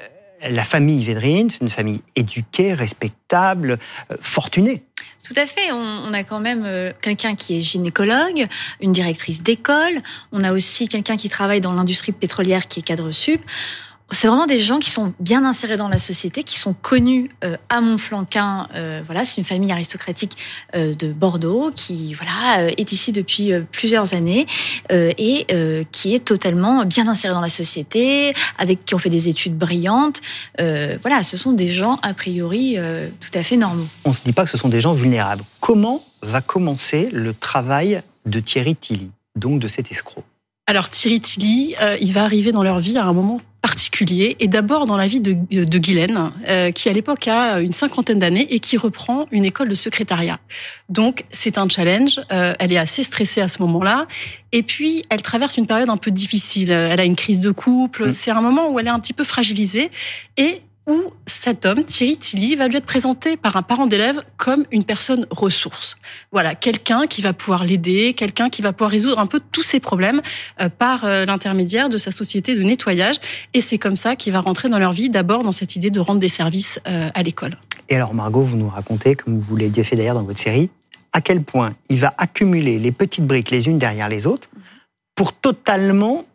la famille Védrine, c'est une famille éduquée, respectable, euh, fortunée. Tout à fait. On, a quand même euh, quelqu'un qui est gynécologue, une directrice d'école. On a aussi quelqu'un qui travaille dans l'industrie pétrolière qui est cadre sup. C'est vraiment des gens qui sont bien insérés dans la société, qui sont connus euh, à Montflanquin. Euh, voilà, c'est une famille aristocratique euh, de Bordeaux qui voilà est ici depuis plusieurs années et qui est totalement bien insérée dans la société, avec qui ont fait des études brillantes. Voilà, ce sont des gens a priori tout à fait normaux. On ne se dit pas que ce sont des gens vulnérables. Comment va commencer le travail de Thierry Tilly, donc de cet escroc? Alors Thierry Tilly, euh, il va arriver dans leur vie à un moment particulier et d'abord dans la vie de, de Guylaine, euh, qui à l'époque a une cinquantaine d'années et qui reprend une école de secrétariat. Donc c'est un challenge, euh, elle est assez stressée à ce moment-là et puis elle traverse une période un peu difficile, elle a une crise de couple, Mm. c'est un moment où elle est un petit peu fragilisée et où cet homme, Thierry Tilly, va lui être présenté par un parent d'élève comme une personne ressource. Voilà, quelqu'un qui va pouvoir l'aider, quelqu'un qui va pouvoir résoudre un peu tous ses problèmes euh, par euh, l'intermédiaire de sa société de nettoyage. Et c'est comme ça qu'il va rentrer dans leur vie, d'abord dans cette idée de rendre des services euh, à l'école. Et alors, Margot, vous nous racontez, comme vous l'avez fait d'ailleurs dans votre série, à quel point il va accumuler les petites briques les unes derrière les autres pour totalement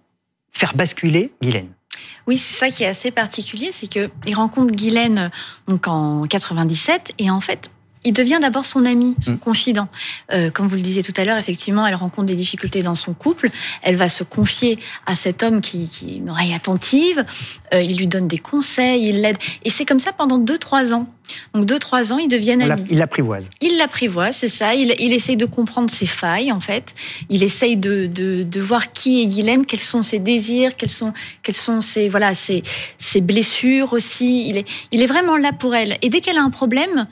faire basculer Guylaine. Oui, c'est ça qui est assez particulier, c'est que il rencontre Guylaine donc en 97 et en fait il devient d'abord son ami, son mm. confident. Euh, comme vous le disiez tout à l'heure, effectivement, elle rencontre des difficultés dans son couple. Elle va se confier à cet homme qui, qui est une oreille attentive. Euh, il lui donne des conseils, il l'aide. Et c'est comme ça pendant deux, trois ans. Donc deux, trois ans, ils deviennent amis. Il l'apprivoise. Il l'apprivoise, c'est ça. Il, il essaye de comprendre ses failles, en fait. Il essaye de, de, de voir qui est Guylaine, quels sont ses désirs, quels sont, quels sont ses, voilà, ses, ses blessures aussi. Il est, il est vraiment là pour elle. Et dès qu'elle a un problème,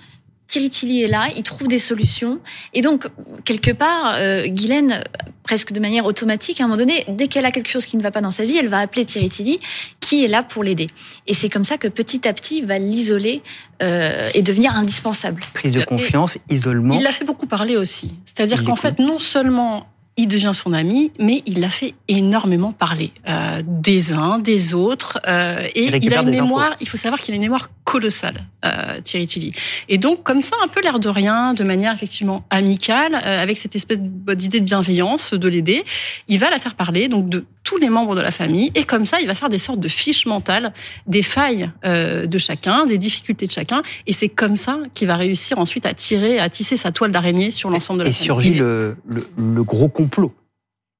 Thierry Tilly est là, il trouve des solutions. Et donc, quelque part, euh, Guylaine, presque de manière automatique, à un moment donné, dès qu'elle a quelque chose qui ne va pas dans sa vie, elle va appeler Thierry Tilly, qui est là pour l'aider. Et c'est comme ça que petit à petit, il va l'isoler euh, et devenir indispensable. Prise de confiance, isolement. Il l'a fait beaucoup parler aussi. C'est-à-dire qu'en fait, non seulement il devient son ami, mais il l'a fait énormément parler euh, des uns, des autres, euh, et il, a une mémoire. Il faut savoir qu'il a une mémoire colossale, euh, Thierry Tilly. Et donc, comme ça, un peu l'air de rien, de manière effectivement amicale, euh, avec cette espèce d'idée de bienveillance, de l'aider, il va la faire parler donc de tous les membres de la famille, et comme ça, il va faire des sortes de fiches mentales, des failles euh, de chacun, des difficultés de chacun, et c'est comme ça qu'il va réussir ensuite à tirer, à tisser sa toile d'araignée sur l'ensemble de la et famille. Et surgit le, le, le gros complot.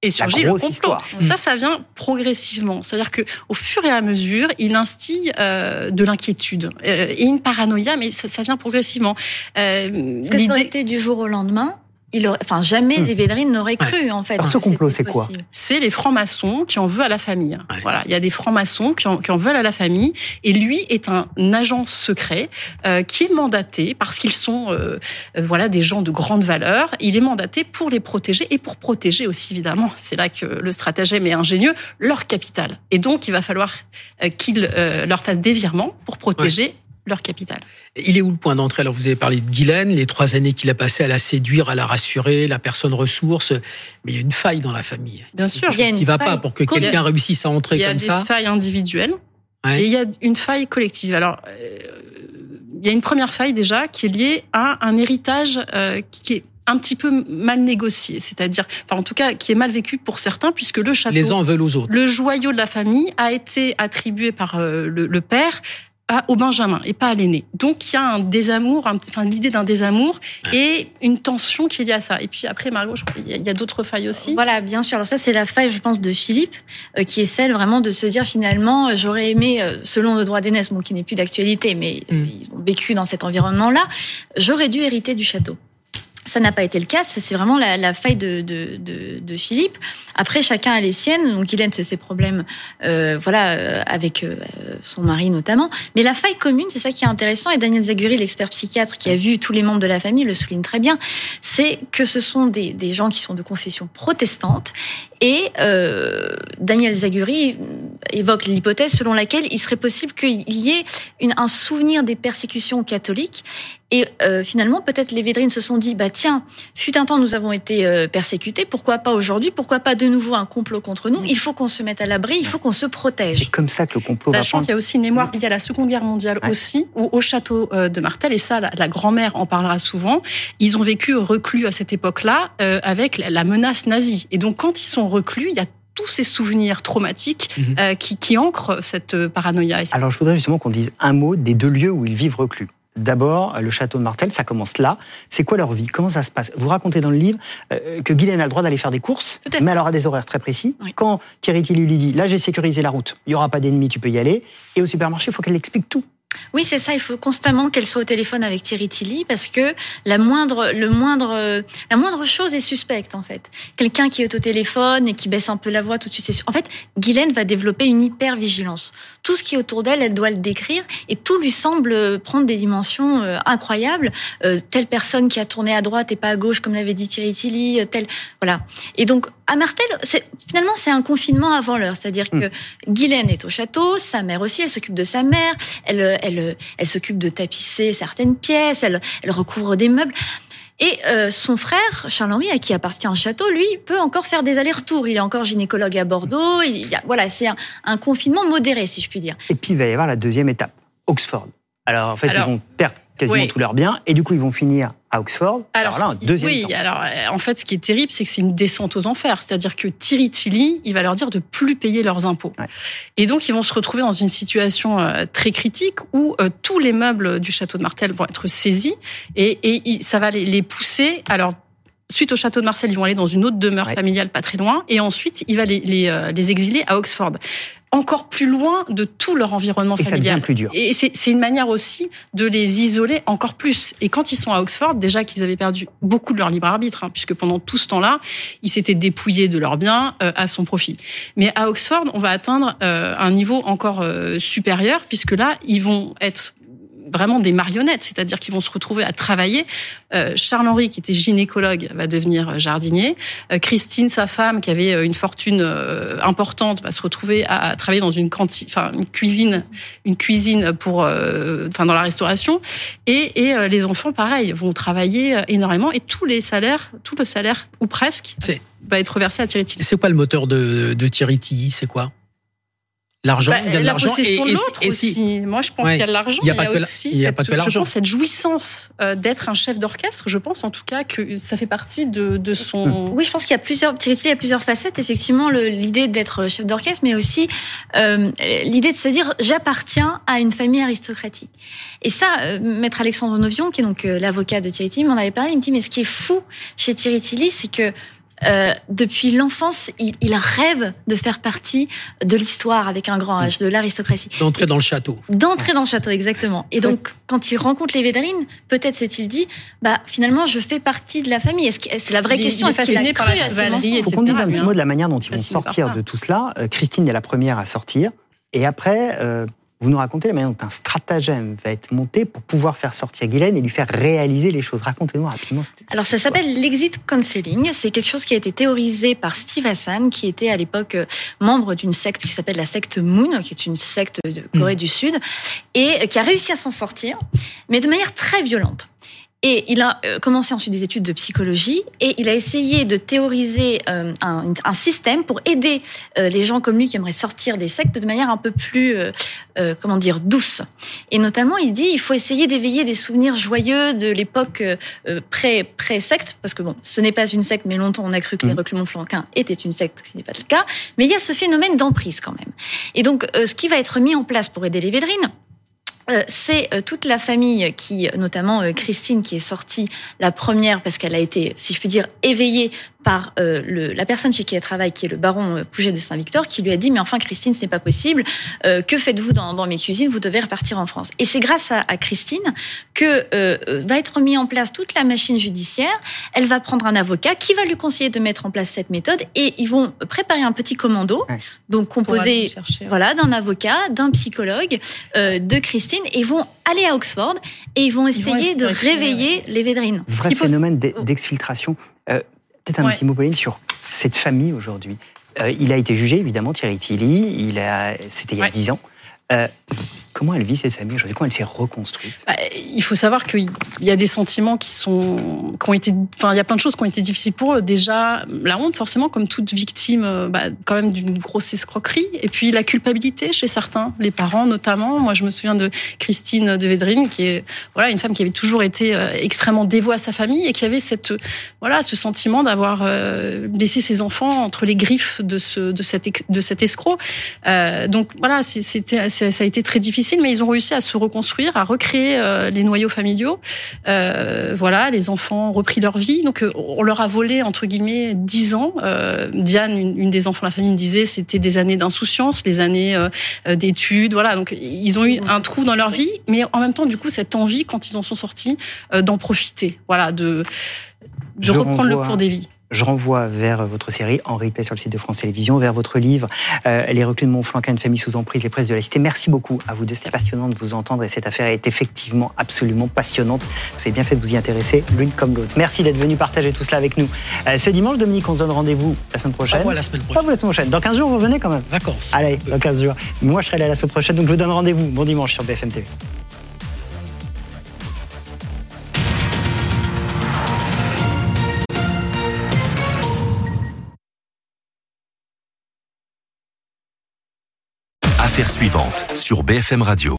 Et surgit le complot. Ça, ça vient progressivement. C'est-à-dire que au fur et à mesure, il instille euh, de l'inquiétude euh, et une paranoïa, mais ça, ça vient progressivement. Euh, Est-ce que ça aurait été du jour au lendemain il aurait, enfin jamais hmm. les Védrines n'auraient cru en fait. Alors ce complot, c'est quoi C'est les francs-maçons qui en veulent à la famille. Voilà, il y a des francs-maçons qui en, qui en, veulent à la famille, et lui est un agent secret euh, qui est mandaté parce qu'ils sont, euh, euh, voilà, des gens de grande valeur. Il est mandaté pour les protéger et pour protéger aussi évidemment. C'est là que le stratagème est ingénieux leur capital. Et donc il va falloir euh, qu'il euh, leur fasse des virements pour protéger leur capital. Il est où le point d'entrée? Alors, vous avez parlé de Guylaine, les trois années qu'il a passées à la séduire, à la rassurer, la personne ressource. Mais il y a une faille dans la famille. Bien sûr. Il qui ne va pas pour que quelqu'un réussisse à entrer comme ça. Il y a des failles individuelles et il y a une faille collective. Alors, euh, il y a une première faille déjà qui est liée à un héritage euh, qui est un petit peu mal négocié, c'est-à-dire, enfin en tout cas, qui est mal vécu pour certains, puisque le château, les uns veulent aux autres. Le joyau de la famille a été attribué par euh, le, le, père au Benjamin et pas à l'aîné. Donc il y a un désamour, enfin l'idée d'un désamour et une tension qui est liée à ça. Et puis après Margot, je crois il y a, d'autres failles aussi. Voilà, bien sûr. Alors ça c'est la faille, je pense, de Philippe, euh, qui est celle vraiment de se dire finalement, euh, j'aurais aimé, euh, selon le droit d'aînesse, bon, qui n'est plus d'actualité, mais mm. ils ont vécu dans cet environnement-là, j'aurais dû hériter du château. Ça n'a pas été le cas. C'est vraiment la, la faille de, de, de, de, Philippe. Après, chacun a les siennes. Donc, Hélène, c'est ses problèmes, euh, voilà, euh, avec euh, son mari notamment. Mais la faille commune, c'est ça qui est intéressant. Et Daniel Zaguri, l'expert psychiatre qui a vu tous les membres de la famille, le souligne très bien. C'est que ce sont des, des gens qui sont de confession protestante. Et euh, Daniel Zaguri évoque l'hypothèse selon laquelle il serait possible qu'il y ait une, un souvenir des persécutions catholiques et euh, finalement, peut-être les Védrines se sont dit, bah tiens, fut un temps nous avons été euh, persécutés, pourquoi pas aujourd'hui, pourquoi pas de nouveau un complot contre nous? Il faut qu'on se mette à l'abri, il faut qu'on se protège. C'est comme ça que le complot Sachant va qu'il y a aussi une mémoire liée à la Seconde Guerre mondiale aussi, où au château euh, de Martel, et ça, la, grand-mère en parlera souvent, ils ont vécu reclus à cette époque-là euh, avec la menace nazie. Et donc, quand ils sont reclus, il y a tous ces souvenirs traumatiques mhm. euh, qui, qui, ancrent cette paranoïa. Alors, je voudrais justement qu'on dise un mot des deux lieux où ils vivent reclus. D'abord, le château de Martel, ça commence là. C'est quoi leur vie? Comment ça se passe? Vous racontez dans le livre euh, que Guylaine a le droit d'aller faire des courses, mais alors à des horaires très précis. Oui. Quand Thierry Tilly lui dit, là j'ai sécurisé la route, il y aura pas d'ennemis, tu peux y aller. Et au supermarché, il faut qu'elle explique tout. Oui, c'est ça. Il faut constamment qu'elle soit au téléphone avec Thierry Tilly parce que la moindre, le moindre, la moindre chose est suspecte en fait. Quelqu'un qui est au téléphone et qui baisse un peu la voix tout de suite. C'est en fait, Guylaine va développer une hyper vigilance. Tout ce qui est autour d'elle, elle doit le décrire et tout lui semble prendre des dimensions euh, incroyables. Euh, telle personne qui a tourné à droite et pas à gauche, comme l'avait dit Thierry Tilly. Euh, telle, voilà. Et donc à Martel, finalement c'est un confinement avant l'heure. C'est-à-dire que mmh. Guylaine est au château, sa mère aussi, elle s'occupe de sa mère. Elle elle, elle s'occupe de tapisser certaines pièces, elle, elle recouvre des meubles. Et euh, son frère, Charles-Henri, à qui appartient un château, lui, peut encore faire des allers-retours. Il est encore gynécologue à Bordeaux. Il y a, voilà, c'est un, un, confinement modéré, si je puis dire. Et puis, il va y avoir la deuxième étape, Oxford. Alors, en fait, Alors, ils vont perdre quasiment oui. tous leurs biens, et du coup, ils vont finir à Oxford. Alors, là, un deuxième oui, temps. alors euh, en fait, ce qui est terrible, c'est que c'est une descente aux enfers. C'est-à-dire que Thierry Tilly, il va leur dire de plus payer leurs impôts. Ouais. Et donc, ils vont se retrouver dans une situation euh, très critique où euh, tous les meubles du château de Martel vont être saisis et, et ça va les, les pousser. Alors, suite au château de Martel, ils vont aller dans une autre demeure Ouais. familiale pas très loin. Et ensuite, il va les, les, les exiler à Oxford. Encore plus loin de tout leur environnement Et ça familial. devient plus dur. Et c'est c'est une manière aussi de les isoler encore plus. Et quand ils sont à Oxford, déjà qu'ils avaient perdu beaucoup de leur libre arbitre, hein, puisque pendant tout ce temps-là, ils s'étaient dépouillés de leurs biens euh, à son profit. Mais à Oxford, on va atteindre euh, un niveau encore euh, supérieur, puisque là, ils vont être vraiment des marionnettes, c'est-à-dire qu'ils vont se retrouver à travailler. Euh, Charles-Henri, qui était gynécologue, va devenir jardinier. Euh, Christine, sa femme, qui avait euh, une fortune euh, importante, va se retrouver à, à travailler dans une, cantine, enfin, une cuisine, une cuisine pour, euh, enfin, dans la restauration. Et, et euh, les enfants, pareil, vont travailler euh, énormément. Et tous les salaires, tout le salaire ou presque, va être versé à Thierry Tilly. C'est quoi le moteur de, de Thierry Tilly? C'est quoi? L'argent, Bah, il y a de la l'argent. et, l'autre et si- aussi. Moi, je pense Ouais. qu'il y a de l'argent. Il y a pas que la- aussi il y a cette, pas que je pense cette jouissance euh, d'être un chef d'orchestre. Je pense en tout cas que ça fait partie de, de son. Oui, je pense qu'il y a plusieurs, Thierry Tilly a plusieurs facettes. Effectivement, le- l'idée d'être chef d'orchestre, mais aussi euh, l'idée de se dire j'appartiens à une famille aristocratique. Et ça, euh, maître Alexandre Novion, qui est donc euh, l'avocat de Thierry Tilly, m'en avait parlé. Il me dit mais ce qui est fou chez Thierry Tilly, c'est que euh, depuis l'enfance, il, il rêve de faire partie de l'histoire avec un grand H, de l'aristocratie. D'entrer dans le château. D'entrer dans le château, exactement. Et donc, quand il rencontre les Védrines, peut-être s'est-il dit, bah, finalement, je fais partie de la famille. Est-ce que, c'est la vraie Il est- question. il est Est-ce qu'il fasciné par la chevalerie, Il faut qu'on dise un petit mot de la manière dont ils vont sortir de tout cela. Euh, Christine est la première à sortir. Et après, euh, vous nous racontez la manière dont un stratagème va être monté pour pouvoir faire sortir Guylaine et lui faire réaliser les choses. Racontez-nous rapidement. cette- Alors ça s'appelle l'exit counseling. C'est quelque chose qui a été théorisé par Steve Hassan, qui était à l'époque euh, membre d'une secte qui s'appelle la secte Moon, qui est une secte de Corée du Sud, et qui a réussi à s'en sortir, mais de manière très violente. Et il a euh, commencé ensuite des études de psychologie et il a essayé de théoriser euh, un, un système pour aider euh, les gens comme lui qui aimeraient sortir des sectes de manière un peu plus, euh, comment dire, douce. Et notamment, il dit il faut essayer d'éveiller des souvenirs joyeux de l'époque euh, euh, pré pré secte parce que bon, ce n'est pas une secte, mais longtemps on a cru que les Mhm. reclus Montflanquin étaient une secte, ce n'est pas le cas. Mais il y a ce phénomène d'emprise quand même. Et donc, ce qui va être mis en place pour aider les Védrines, c'est euh, toute la famille qui, notamment euh, Christine, qui est sortie la première parce qu'elle a été, si je puis dire, éveillée par euh, le, la personne chez qui elle travaille, qui est le baron euh, Pouget de Saint-Victor, qui lui a dit mais enfin Christine, ce n'est pas possible. Euh, que faites-vous dans, dans mes cuisines? Vous devez repartir en France. Et c'est grâce à, à Christine que euh, va être mis en place toute la machine judiciaire. Elle va prendre un avocat qui va lui conseiller de mettre en place cette méthode et ils vont préparer un petit commando, Ouais. donc composé chercher. voilà, d'un avocat, d'un psychologue, euh, de Christine, et ils vont aller à Oxford et ils vont essayer essayer de réveiller les Védrines. Vrai faut- phénomène d'e- d'exfiltration. Euh, Peut-être un Ouais. petit mot, Pauline, sur cette famille aujourd'hui. Euh, il a été jugé, évidemment, Thierry Tilly. Il a, c'était il y a Ouais. 10 ans. Euh, comment elle vit cette famille aujourd'hui Comment elle s'est reconstruite Bah, il faut savoir qu'il y a des sentiments qui sont, qui ont été, enfin, il y a plein de choses qui ont été difficiles pour eux. Déjà, la honte, forcément, comme toute victime, euh, bah, quand même d'une grosse escroquerie. Et puis la culpabilité chez certains, les parents notamment. Moi, je me souviens de Christine de Védrine, qui est, voilà, une femme qui avait toujours été euh, extrêmement dévouée à sa famille et qui avait cette, voilà, ce sentiment d'avoir euh, laissé ses enfants entre les griffes de ce, de cet, de cet escroc. Donc voilà, c'était, ça a été très difficile, mais ils ont réussi à se reconstruire, à recréer euh, les noyaux familiaux. Euh, voilà, les enfants ont repris leur vie. Donc euh, on leur a volé entre guillemets dix ans. Euh, Diane, une, une des enfants de la famille, me disait c'était des années d'insouciance, les années d'études. Voilà, donc ils ont eu un trou dans leur vie, mais en même temps, du coup, cette envie quand ils en sont sortis, euh, d'en profiter. Voilà, de de Je reprendre le cours des vies. Je renvoie vers votre série en replay sur le site de France Télévisions, vers votre livre euh, Les reclus de Montflanquin, une famille sous emprise, les presses de la cité. Merci beaucoup à vous deux. C'était passionnant de vous entendre et cette affaire est effectivement absolument passionnante. Vous avez bien fait de vous y intéresser l'une comme l'autre. Merci d'être venu partager tout cela avec nous. Euh, ce dimanche, Dominique, on se donne rendez-vous la semaine prochaine. revoir la semaine Pas prochaine. vous la semaine prochaine. Dans 15 jours, vous revenez quand même. Vacances. Allez, dans 15 jours. Moi, je serai là la semaine prochaine, donc je vous donne rendez-vous. Bon dimanche sur BFM TV. Affaire suivante sur BFM Radio.